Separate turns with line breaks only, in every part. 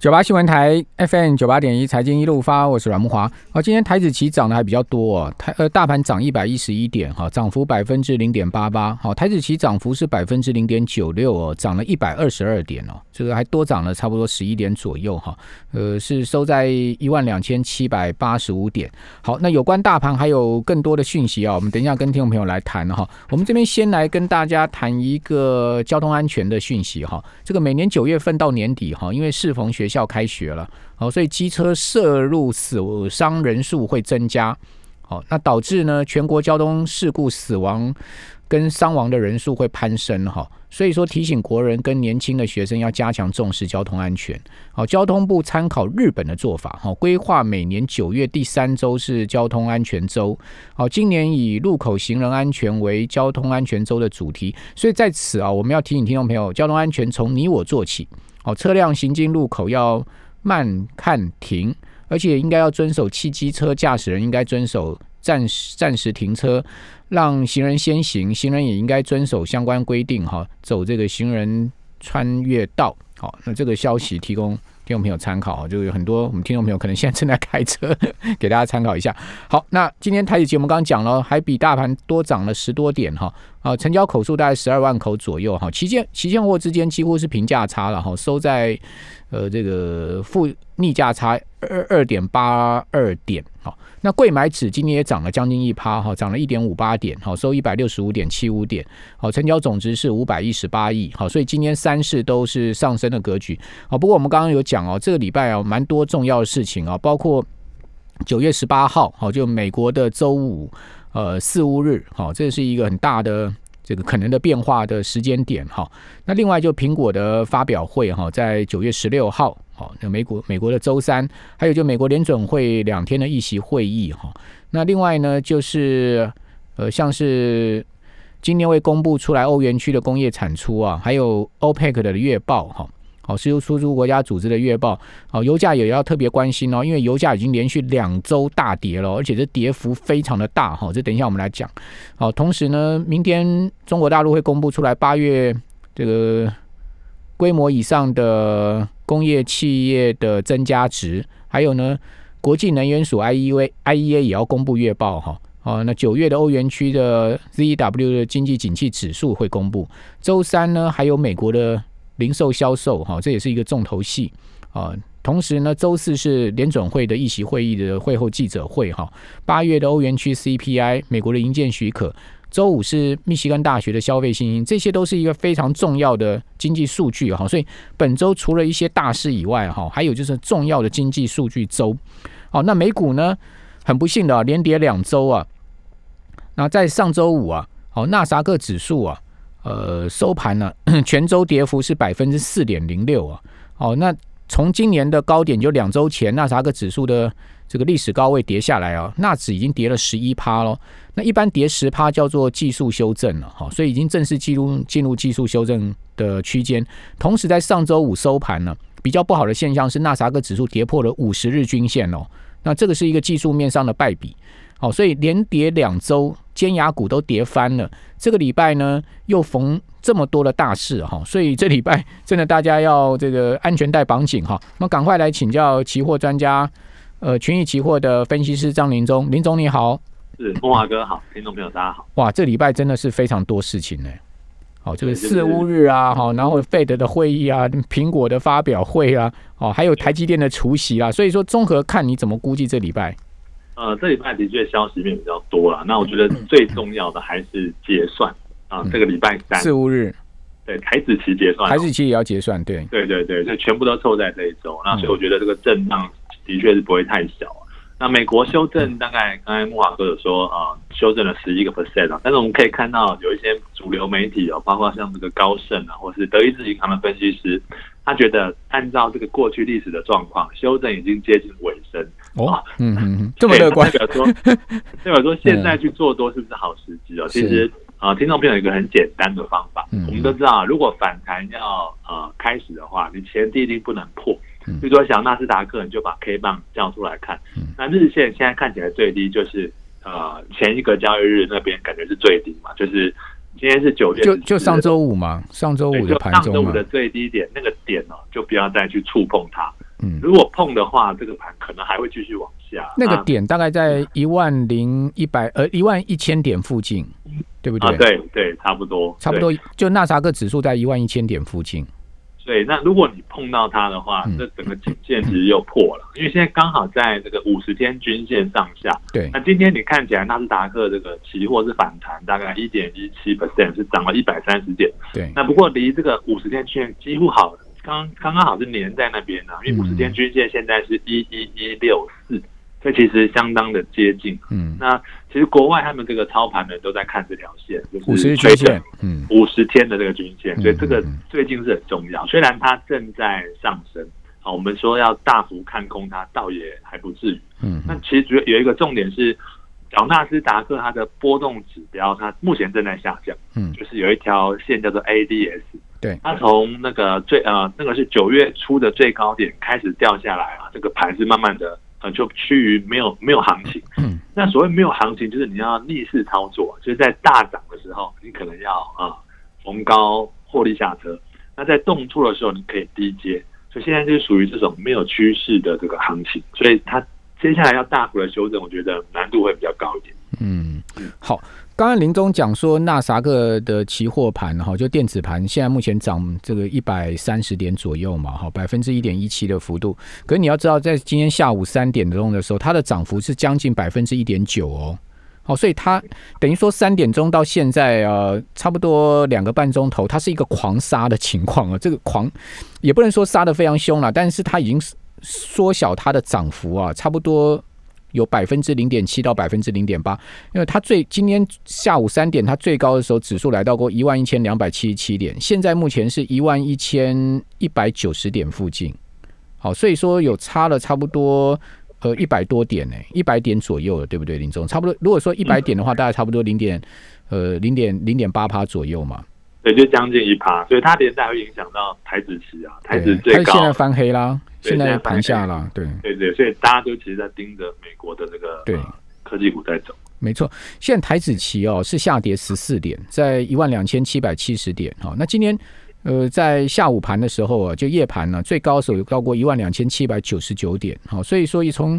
九八新闻台 FM 九八点一财经一路发，我是阮木华。好，今天台子期涨的还比较多哦，台呃大盘涨一百一十一点哈，涨幅百分之零点八八。好，台子期涨幅是百分之零点九六哦，涨了一百二十二点哦，这个还多涨了差不多十一点左右哈。呃，是收在一万两千七百八十五点。好，那有关大盘还有更多的讯息啊，我们等一下跟听众朋友来谈哈。我们这边先来跟大家谈一个交通安全的讯息哈。这个每年九月份到年底哈，因为适逢学校开学了，好，所以机车涉入死伤人数会增加，好，那导致呢全国交通事故死亡跟伤亡的人数会攀升。哈，所以说提醒国人跟年轻的学生要加强重视交通安全。好，交通部参考日本的做法，好，规划每年九月第三周是交通安全周，好，今年以路口行人安全为交通安全周的主题，所以在此啊，我们要提醒听众朋友，交通安全从你我做起。哦，车辆行经路口要慢看停，而且应该要遵守汽机车驾驶人应该遵守暂时暂时停车，让行人先行，行人也应该遵守相关规定，哈，走这个行人穿越道。好，那这个消息提供。听众朋友参考就有很多我们听众朋友可能现在正在开车，给大家参考一下。好，那今天台子节目刚刚讲了，还比大盘多涨了十多点哈。啊，成交口数大概十二万口左右哈。期间期现货之间几乎是平价差了哈，收在呃这个负逆价差二二点八二点好。那贵买指今天也涨了将近一趴哈，涨了一点五八点，好收一百六十五点七五点，好成交总值是五百一十八亿，好，所以今天三市都是上升的格局，好，不过我们刚刚有讲哦，这个礼拜啊蛮多重要的事情啊，包括九月十八号，好就美国的周五，呃四五日，好，这是一个很大的。这个可能的变化的时间点哈，那另外就苹果的发表会哈，在九月十六号，好，那美国美国的周三，还有就美国联准会两天的议席会议哈，那另外呢就是呃像是今年会公布出来欧元区的工业产出啊，还有欧佩克的月报哈。哦，石油输出国家组织的月报，哦，油价也要特别关心哦，因为油价已经连续两周大跌了，而且这跌幅非常的大哈。这等一下我们来讲。好，同时呢，明天中国大陆会公布出来八月这个规模以上的工业企业的增加值，还有呢，国际能源署 IEA IEA 也要公布月报哈。哦，那九月的欧元区的 ZEW 的经济景气指数会公布。周三呢，还有美国的。零售销售哈，这也是一个重头戏啊。同时呢，周四是联准会的议席会议的会后记者会哈。八月的欧元区 CPI，美国的营建许可。周五是密西根大学的消费信心，这些都是一个非常重要的经济数据哈。所以本周除了一些大事以外哈，还有就是重要的经济数据周。好，那美股呢，很不幸的连跌两周啊。那在上周五啊，好，纳萨克指数啊。呃，收盘呢，全周跌幅是百分之四点零六啊。哦，那从今年的高点就两周前，纳啥个指数的这个历史高位跌下来啊，纳指已经跌了十一趴喽。那一般跌十趴叫做技术修正了，哈，所以已经正式进入进入技术修正的区间。同时在上周五收盘呢，比较不好的现象是纳啥个指数跌破了五十日均线哦。那这个是一个技术面上的败笔。好，所以连跌两周，尖牙股都跌翻了。这个礼拜呢，又逢这么多的大事哈，所以这礼拜真的大家要这个安全带绑紧哈。那么赶快来请教期货专家，呃，群益期货的分析师张林忠，林总你好，
是风华哥好，听众朋友大家好。
哇，这礼拜真的是非常多事情呢。好，这个四乌日啊，好，然后费德的会议啊，苹果的发表会啊，哦，还有台积电的除夕啊，所以说综合看你怎么估计这礼拜。
呃，这礼拜的确消息面比较多了。那我觉得最重要的还是结算啊，这个礼拜三
四五日，
对台子期结算，
台子期也要结算，对
对对对，就全部都凑在这一周。那所以我觉得这个震荡的确是不会太小。那美国修正大概刚才木华哥有说啊，修正了十一个 percent 啊，但是我们可以看到有一些主流媒体哦，包括像这个高盛啊，或是德意志银行的分析师。他觉得按照这个过去历史的状况，修正已经接近尾声
哦，嗯嗯，这么乐观，
代表说 代表说现在去做多是不是好时机哦？其实啊，听众朋友有一个很简单的方法，我们都知道，如果反弹要呃开始的话，你前低一定不能破。比如说像纳斯达克，你就把 K 棒叫出来看，那日线现在看起来最低就是呃前一个交易日那边感觉是最低嘛，就是。今天是九月，
就就上周五嘛，上周五的盘中
上周五的最低点那个点哦，就不要再去触碰它。嗯，如果碰的话，这个盘可能还会继续往下。
那个点大概在一万零一百呃一万一千点附近，对不对？
对对，差不多，
差不多。就纳萨克指数在一万一千点附近。
对，那如果你碰到它的话，这整个颈线其实又破了，因为现在刚好在这个五十天均线上下。
对，
那今天你看起来纳斯达克这个期货是反弹，大概一点一七 percent，是涨了一百三十点。
对，
那不过离这个五十天均线几乎好。刚刚刚好是连在那边呢，因为五十天均线现在是一一一六四，这其实相当的接近。嗯，那其实国外他们这个操盘的都在看这条线，就是
五十均线，嗯，
五十天的这个均线，所以这个最近是很重要。虽然它正在上升，好，我们说要大幅看空它，倒也还不至于。嗯，那其实主要有一个重点是，小纳斯达克它的波动指标，它目前正在下降。嗯，就是有一条线叫做 ADS。
对，
它从那个最呃，那个是九月初的最高点开始掉下来啊，这个盘是慢慢的呃，就趋于没有没有行情。嗯，那所谓没有行情，就是你要逆势操作，就是在大涨的时候，你可能要啊逢高获利下车；那在动作的时候，你可以低接。所以现在就是属于这种没有趋势的这个行情，所以它接下来要大幅的修正，我觉得难度会比较高一点。
嗯，好。刚刚林总讲说，纳萨克的期货盘哈，就电子盘，现在目前涨这个一百三十点左右嘛，哈，百分之一点一七的幅度。可是你要知道，在今天下午三点钟的时候，它的涨幅是将近百分之一点九哦，好，所以它等于说三点钟到现在呃，差不多两个半钟头，它是一个狂杀的情况啊。这个狂也不能说杀的非常凶了，但是它已经是缩小它的涨幅啊，差不多。有百分之零点七到百分之零点八，因为它最今天下午三点，它最高的时候指数来到过一万一千两百七十七点，现在目前是一万一千一百九十点附近。好，所以说有差了差不多呃一百多点呢，一百点左右了，对不对，林总？差不多，如果说一百点的话，大概差不多零点呃零点零点八趴左右嘛。
对，就将近一趴，所以它连带会影响到台子期啊，台子最高
现在翻黑啦。现在盘下了，对
对对，所以大家都其实在盯着美国的这个
对
科技股在走。
没错，现在台子期哦是下跌十四点，在一万两千七百七十点。哈，那今天呃在下午盘的时候啊，就夜盘呢最高时候有高过一万两千七百九十九点。好，所以说一从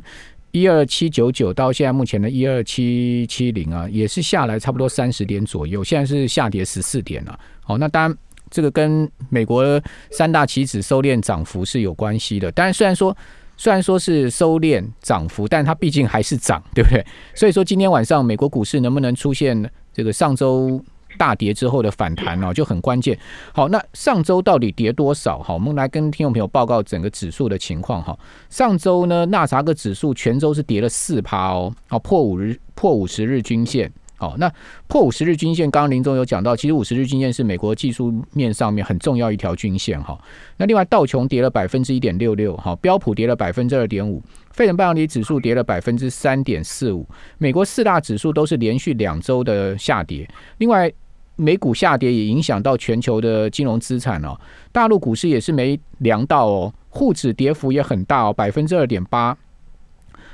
一二七九九到现在目前的一二七七零啊，也是下来差不多三十点左右。现在是下跌十四点了。好，那当然。这个跟美国三大棋子收敛涨幅是有关系的，但是虽然说虽然说是收敛涨幅，但它毕竟还是涨，对不对？所以说今天晚上美国股市能不能出现这个上周大跌之后的反弹呢，就很关键。好，那上周到底跌多少？好，我们来跟听众朋友报告整个指数的情况哈。上周呢，纳查克指数全周是跌了四趴哦，好破五日破五十日均线。好，那破五十日均线，刚刚林总有讲到，其实五十日均线是美国技术面上面很重要一条均线哈。那另外道琼跌了百分之一点六六，哈，标普跌了百分之二点五，费城半导体指数跌了百分之三点四五，美国四大指数都是连续两周的下跌。另外，美股下跌也影响到全球的金融资产哦，大陆股市也是没凉到哦，沪指跌幅也很大哦，百分之二点八。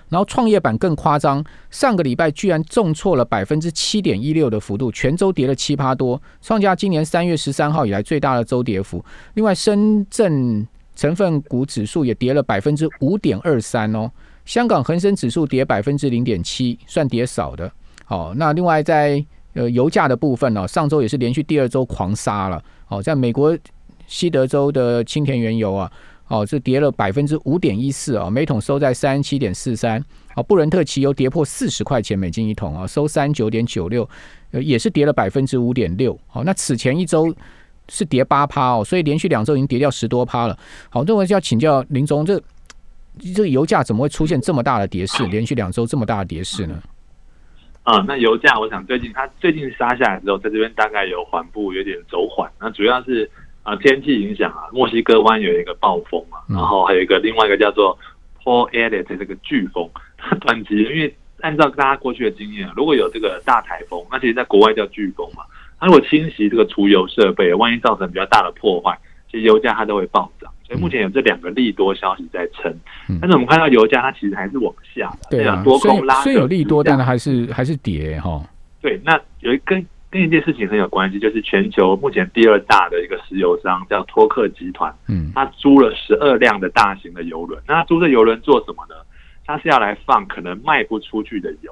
然后创业板更夸张，上个礼拜居然重挫了百分之七点一六的幅度，全周跌了七趴多，创下今年三月十三号以来最大的周跌幅。另外，深圳成分股指数也跌了百分之五点二三哦，香港恒生指数跌百分之零点七，算跌少的。好，那另外在呃油价的部分呢，上周也是连续第二周狂杀了。好，在美国西德州的青田原油啊。哦，这跌了百分之五点一四啊，每桶收在三十七点四三。哦，布伦特汽油跌破四十块钱美金一桶啊，收三九点九六，呃，也是跌了百分之五点六。好，那此前一周是跌八趴哦，所以连续两周已经跌掉十多趴了。好，这我就要请教林总，这这油价怎么会出现这么大的跌势？连续两周这么大的跌势呢？
啊，那油价，我想最近它最近杀下来之后，在这边大概有缓步，有点走缓。那主要是。啊，天气影响啊，墨西哥湾有一个暴风啊，然后还有一个另外一个叫做 Paul Elliott 这个飓风，它 短期，因为按照大家过去的经验，如果有这个大台风，那其实在国外叫飓风嘛，它如果侵袭这个除油设备，万一造成比较大的破坏，其实油价它都会暴涨。所以目前有这两个利多消息在撑，但是我们看到油价它其实还是往下的，
对
啊，多空拉，
虽有利多，但是还是还是跌哈。
对，那有一根跟一件事情很有关系，就是全球目前第二大的一个石油商叫托克集团，嗯，他租了十二辆的大型的油轮。那租这油轮做什么呢？他是要来放可能卖不出去的油。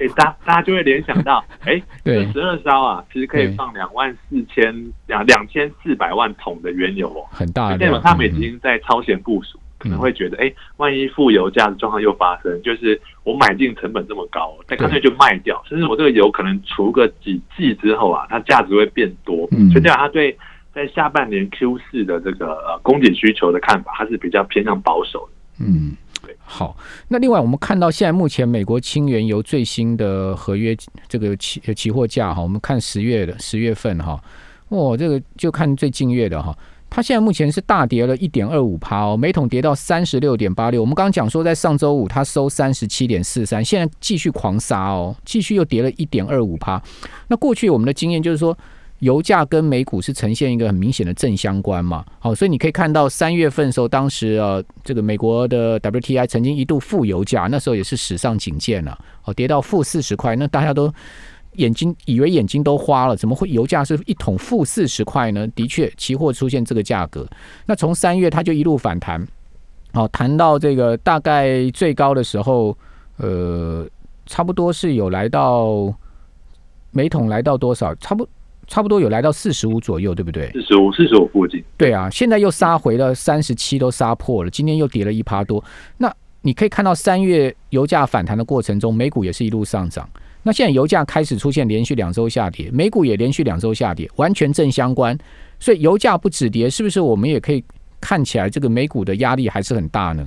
哎，大大家就会联想到，哎，这十二艘啊，其实可以放两万四千两两千四百万桶的原油哦，
很大。
代表他们已经在超前部署。可能会觉得，哎，万一负油价的状况又发生，就是我买进成本这么高，那干脆就卖掉，甚至我这个油可能除个几季之后啊，它价值会变多。所以这样，他对在下半年 Q 四的这个呃供给需求的看法，它是比较偏向保守的。
嗯，对。好，那另外我们看到现在目前美国轻原油最新的合约这个期期货价哈，我们看十月的十月份哈，哦，这个就看最近月的哈。它现在目前是大跌了一点二五趴哦，每桶跌到三十六点八六。我们刚刚讲说，在上周五它收三十七点四三，现在继续狂杀哦，继续又跌了一点二五趴。那过去我们的经验就是说，油价跟美股是呈现一个很明显的正相关嘛。好，所以你可以看到三月份的时候，当时呃，这个美国的 WTI 曾经一度负油价，那时候也是史上警戒了，哦，跌到负四十块，那大家都。眼睛以为眼睛都花了，怎么会油价是一桶负四十块呢？的确，期货出现这个价格。那从三月它就一路反弹，哦，谈到这个大概最高的时候，呃，差不多是有来到每桶来到多少？差不差不多有来到四十五左右，对不对？
四十五，四十五附近。
对啊，现在又杀回了三十七，都杀破了。今天又跌了一趴多。那你可以看到三月油价反弹的过程中，美股也是一路上涨。那现在油价开始出现连续两周下跌，美股也连续两周下跌，完全正相关。所以油价不止跌，是不是我们也可以看起来这个美股的压力还是很大呢？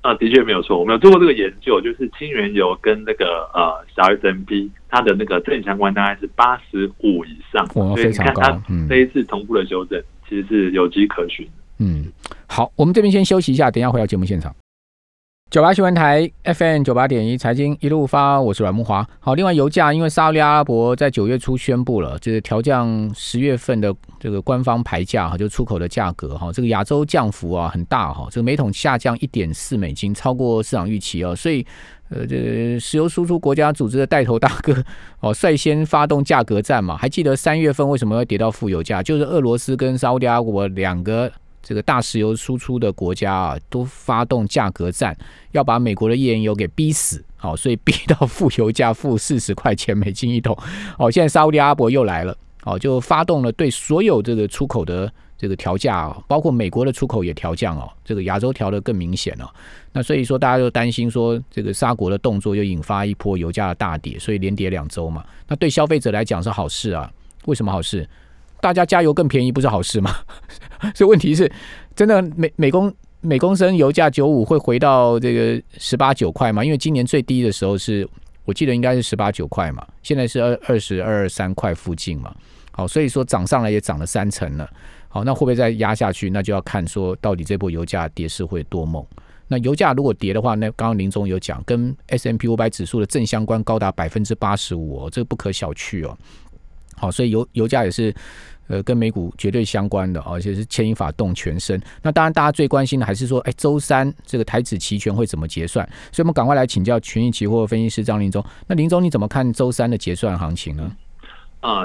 啊，的确没有错，我们有做过这个研究，就是清原油跟那个呃小 S M P 它的那个正相关大概是八十五以上，
哇，非常高。
嗯，这一次同步的修正其实是有迹可循。
嗯，好，我们这边先休息一下，等下回到节目现场。九八新闻台 FM 九八点一财经一路发，我是阮木华。好，另外油价因为沙特阿拉伯在九月初宣布了，就是调降十月份的这个官方牌价哈，就出口的价格哈，这个亚洲降幅啊很大哈，这个每桶下降一点四美金，超过市场预期哦，所以呃，这石油输出国家组织的带头大哥 哦，率先发动价格战嘛。还记得三月份为什么要跌到负油价？就是俄罗斯跟沙特阿拉伯两个。这个大石油输出的国家啊，都发动价格战，要把美国的页岩油给逼死，好，所以逼到负油价 负四十块钱美金一桶。哦，现在沙特阿伯又来了，哦，就发动了对所有这个出口的这个调价，包括美国的出口也调降哦，这个亚洲调的更明显哦。那所以说，大家就担心说，这个沙国的动作又引发一波油价的大跌，所以连跌两周嘛。那对消费者来讲是好事啊？为什么好事？大家加油更便宜不是好事吗？所以问题是，真的每每公每公升油价九五会回到这个十八九块吗？因为今年最低的时候是我记得应该是十八九块嘛，现在是二二十二三块附近嘛。好，所以说涨上来也涨了三成了。好，那会不会再压下去？那就要看说到底这波油价跌势会多猛。那油价如果跌的话，那刚刚林总有讲，跟 S M P 五百指数的正相关高达百分之八十五哦，这个不可小觑哦。好，所以油油价也是。呃，跟美股绝对相关的，而且是牵一发动全身。那当然，大家最关心的还是说，哎，周三这个台指期权会怎么结算？所以我们赶快来请教权益期货分析师张林忠。那林总，你怎么看周三的结算行情呢？
啊，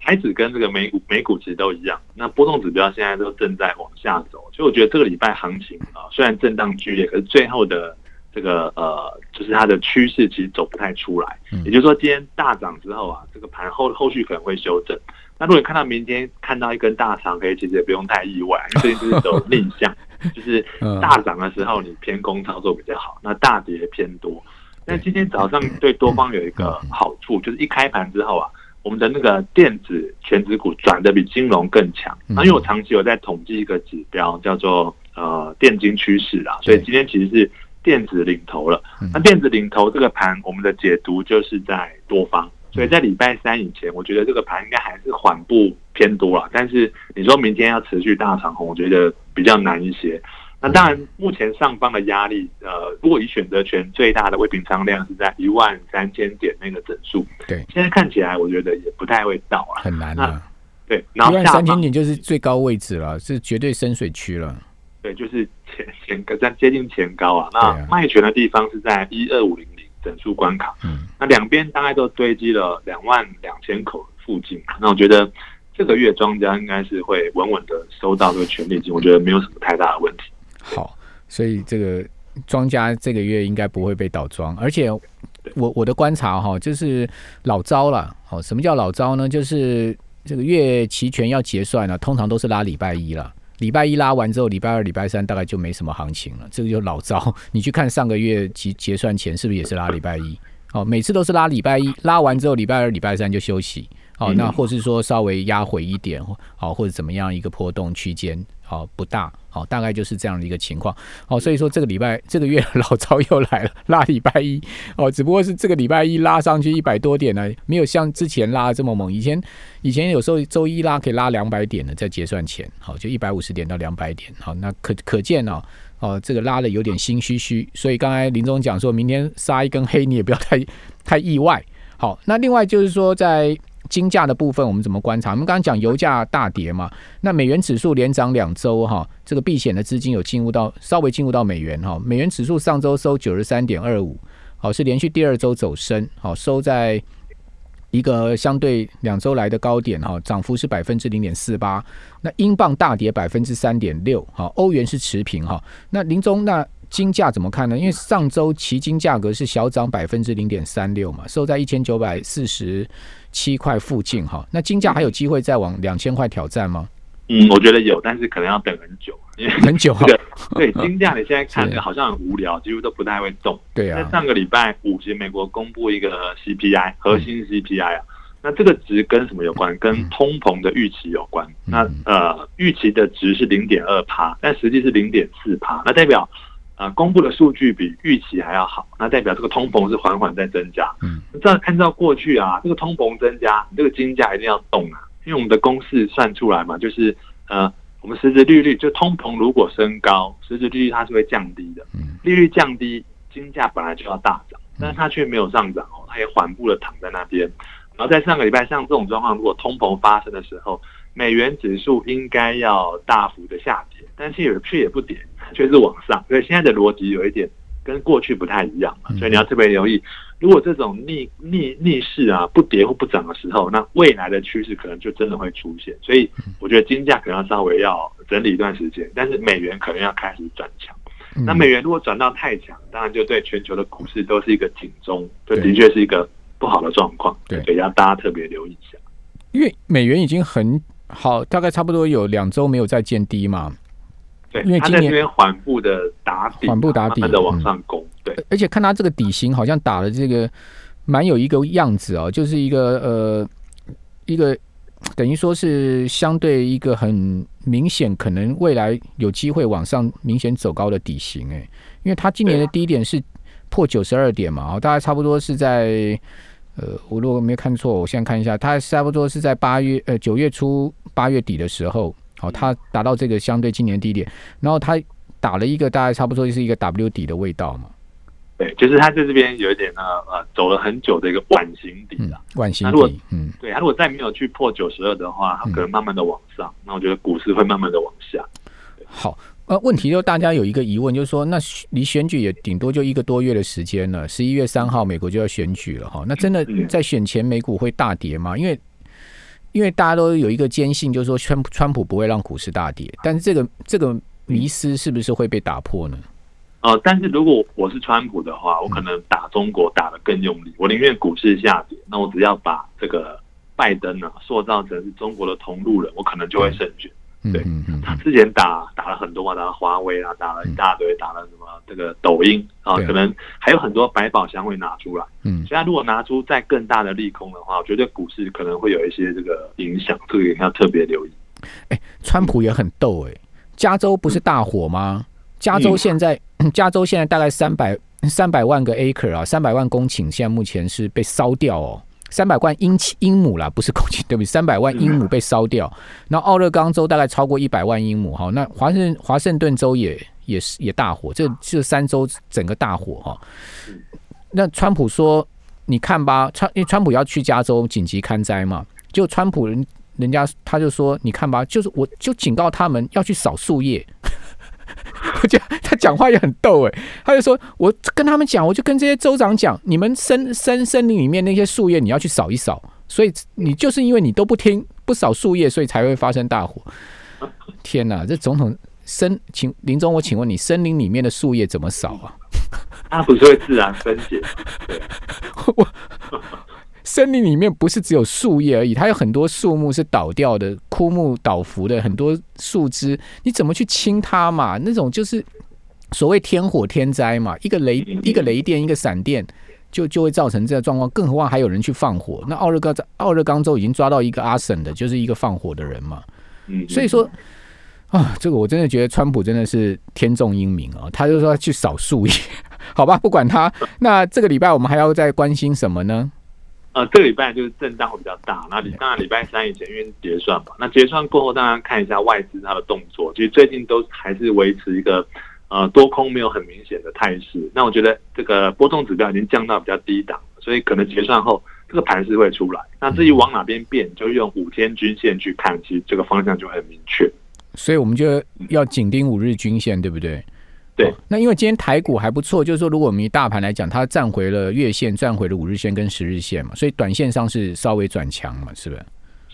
台指跟这个美股美股其实都一样，那波动指标现在都正在往下走，所以我觉得这个礼拜行情啊，虽然震荡剧烈，可是最后的这个呃，就是它的趋势其实走不太出来。也就是说，今天大涨之后啊，这个盘后后续可能会修正。那如果看到明天看到一根大长黑，其实也不用太意外，因为最近是走逆向，就是大涨的时候你偏空操作比较好，那大跌偏多。那今天早上对多方有一个好处，就是一开盘之后啊，我们的那个电子全指股转的比金融更强。那因为我长期有在统计一个指标，叫做呃电金趋势啊，所以今天其实是电子领头了。那电子领头这个盘，我们的解读就是在多方。所以在礼拜三以前，我觉得这个盘应该还是缓步偏多了。但是你说明天要持续大长红，我觉得比较难一些。那当然，目前上方的压力，呃，如果以选择权最大的未平仓量是在一万三千点那个整数，
对，
现在看起来我觉得也不太会到啊，
很难啊。
对，然后
一万三千点就是最高位置了，是绝对深水区了。
对，就是前前高在接近前高啊。那卖权的地方是在一二五零零。整数关卡，嗯，那两边大概都堆积了两万两千口，附近。那我觉得这个月庄家应该是会稳稳的收到这个权利金，我觉得没有什么太大的问题。
好，所以这个庄家这个月应该不会被倒庄，而且我我的观察哈，就是老招了。好，什么叫老招呢？就是这个月期权要结算呢，通常都是拉礼拜一了。礼拜一拉完之后，礼拜二、礼拜三大概就没什么行情了。这个就老招，你去看上个月结结算前是不是也是拉礼拜一？哦，每次都是拉礼拜一，拉完之后礼拜二、礼拜三就休息。哦，那或是说稍微压回一点，好或者怎么样一个波动区间，好不大，好大概就是这样的一个情况。好，所以说这个礼拜这个月老招又来了，拉礼拜一，哦，只不过是这个礼拜一拉上去一百多点呢，没有像之前拉这么猛。以前以前有时候周一拉可以拉两百点的，在结算前，好就一百五十点到两百点，好那可可见哦，哦这个拉的有点心虚虚。所以刚才林总讲说明天杀一根黑，你也不要太太意外。好，那另外就是说在。金价的部分我们怎么观察？我们刚刚讲油价大跌嘛，那美元指数连涨两周哈，这个避险的资金有进入到稍微进入到美元哈，美元指数上周收九十三点二五，好是连续第二周走升，好收在一个相对两周来的高点哈，涨幅是百分之零点四八。那英镑大跌百分之三点六，好，欧元是持平哈。那林中那。金价怎么看呢？因为上周期金价格是小涨百分之零点三六嘛，收在一千九百四十七块附近哈。那金价还有机会再往两千块挑战吗？
嗯，我觉得有，但是可能要等很久，因为
很久。
对金价，你现在看好像很无聊，几乎都不太会动。
对啊。
在上个礼拜五，其实美国公布一个 CPI 核心 CPI 啊，那这个值跟什么有关？跟通膨的预期有关。那呃，预期的值是零点二帕，但实际是零点四帕，那代表。啊，公布的数据比预期还要好，那代表这个通膨是缓缓在增加。嗯，这样按照过去啊，这个通膨增加，这个金价一定要动啊，因为我们的公式算出来嘛，就是呃，我们实质利率就通膨如果升高，实质利率它是会降低的。嗯，利率降低，金价本来就要大涨，但是它却没有上涨哦，它也缓步的躺在那边。然后在上个礼拜，像这种状况，如果通膨发生的时候，美元指数应该要大幅的下跌，但是有却也不跌。却是往上，所以现在的逻辑有一点跟过去不太一样嘛，所以你要特别留意，如果这种逆逆逆势啊不跌或不涨的时候，那未来的趋势可能就真的会出现。所以我觉得金价可能要稍微要整理一段时间，但是美元可能要开始转强。那美元如果转到太强，当然就对全球的股市都是一个警钟，这的确是一个不好的状况，对，所以要大家特别留意一下。
因为美元已经很好，大概差不多有两周没有再见低嘛。
对，因为今年缓步的打底，
缓步打底
的往上攻。对，
而且看他这个底型，好像打的这个蛮有一个样子哦，就是一个呃一个等于说是相对一个很明显，可能未来有机会往上明显走高的底型哎，因为他今年的低点是破九十二点嘛，哦，大概差不多是在呃，我如果没看错，我现在看一下，它差不多是在八月呃九月初八月底的时候。好，它达到这个相对今年低点，然后它打了一个大概差不多就是一个 W 底的味道嘛。
对，就是它在这边有一点呢，呃，走了很久的一个碗形底了。
碗形底，
嗯，对，它如果再没有去破九十二的话，它可能慢慢的往上，那我觉得股市会慢慢的往下。
好，呃，问题就大家有一个疑问，就是说，那离选举也顶多就一个多月的时间了，十一月三号美国就要选举了哈，那真的在选前美股会大跌吗？因为因为大家都有一个坚信，就是说川川普不会让股市大跌，但是这个这个迷思是不是会被打破呢？
呃，但是如果我是川普的话，我可能打中国打的更用力，我宁愿股市下跌，那我只要把这个拜登呢塑造成是中国的同路人，我可能就会胜券。对，他之前打打了很多嘛，打了华为啊，打了一大堆，打了什么这个抖音啊，可能还有很多百宝箱会拿出来。嗯，所以他如果拿出再更大的利空的话，我觉得股市可能会有一些这个影响，这个要特别留意。
哎，川普也很逗哎，加州不是大火吗？加州现在，加州现在大概三百三百万个 acre 啊，三百万公顷，现在目前是被烧掉哦。三百万英英亩啦，不是公顷，对不对？三百万英亩被烧掉，那奥勒冈州大概超过一百万英亩，哈，那华盛华盛顿州也也是也大火，这这三州整个大火哈。那川普说，你看吧，川因为川普要去加州紧急看灾嘛，就川普人人家他就说，你看吧，就是我就警告他们要去扫树叶。我觉得他讲话也很逗哎，他就说：“我跟他们讲，我就跟这些州长讲，你们森森森林里面那些树叶，你要去扫一扫，所以你就是因为你都不听，不扫树叶，所以才会发生大火。天哪，这总统森，请林总，我请问你，森林里面的树叶怎么扫啊？
它不是会自然分解？对，
我森林里面不是只有树叶而已，它有很多树木是倒掉的，枯木倒伏的很多树枝，你怎么去清它嘛？那种就是所谓天火天灾嘛，一个雷一个雷电一个闪电。就就会造成这个状况，更何况还有人去放火。那奥热冈在奥热冈州已经抓到一个阿省的，就是一个放火的人嘛。嗯，所以说啊，这个我真的觉得川普真的是天纵英明啊。他就说去扫树叶，好吧，不管他。那这个礼拜我们还要再关心什么呢？
呃，这个礼拜就是震荡会比较大。那当然礼拜三以前因为结算嘛，那结算过后，大家看一下外资它的动作，其实最近都还是维持一个。呃，多空没有很明显的态势，那我觉得这个波动指标已经降到比较低档，所以可能结算后这个盘势会出来。那至于往哪边变，就用五天均线去看，其实这个方向就很明确。
所以我们就要紧盯五日均线，对不对？
对。
那因为今天台股还不错，就是说，如果我们以大盘来讲，它站回了月线，站回了五日线跟十日线嘛，所以短线上是稍微转强嘛，是不是？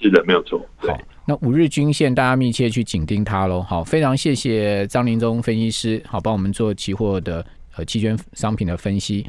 是的，没有错。
好。那五日均线，大家密切去紧盯它喽。好，非常谢谢张林忠分析师，好帮我们做期货的呃期权商品的分析。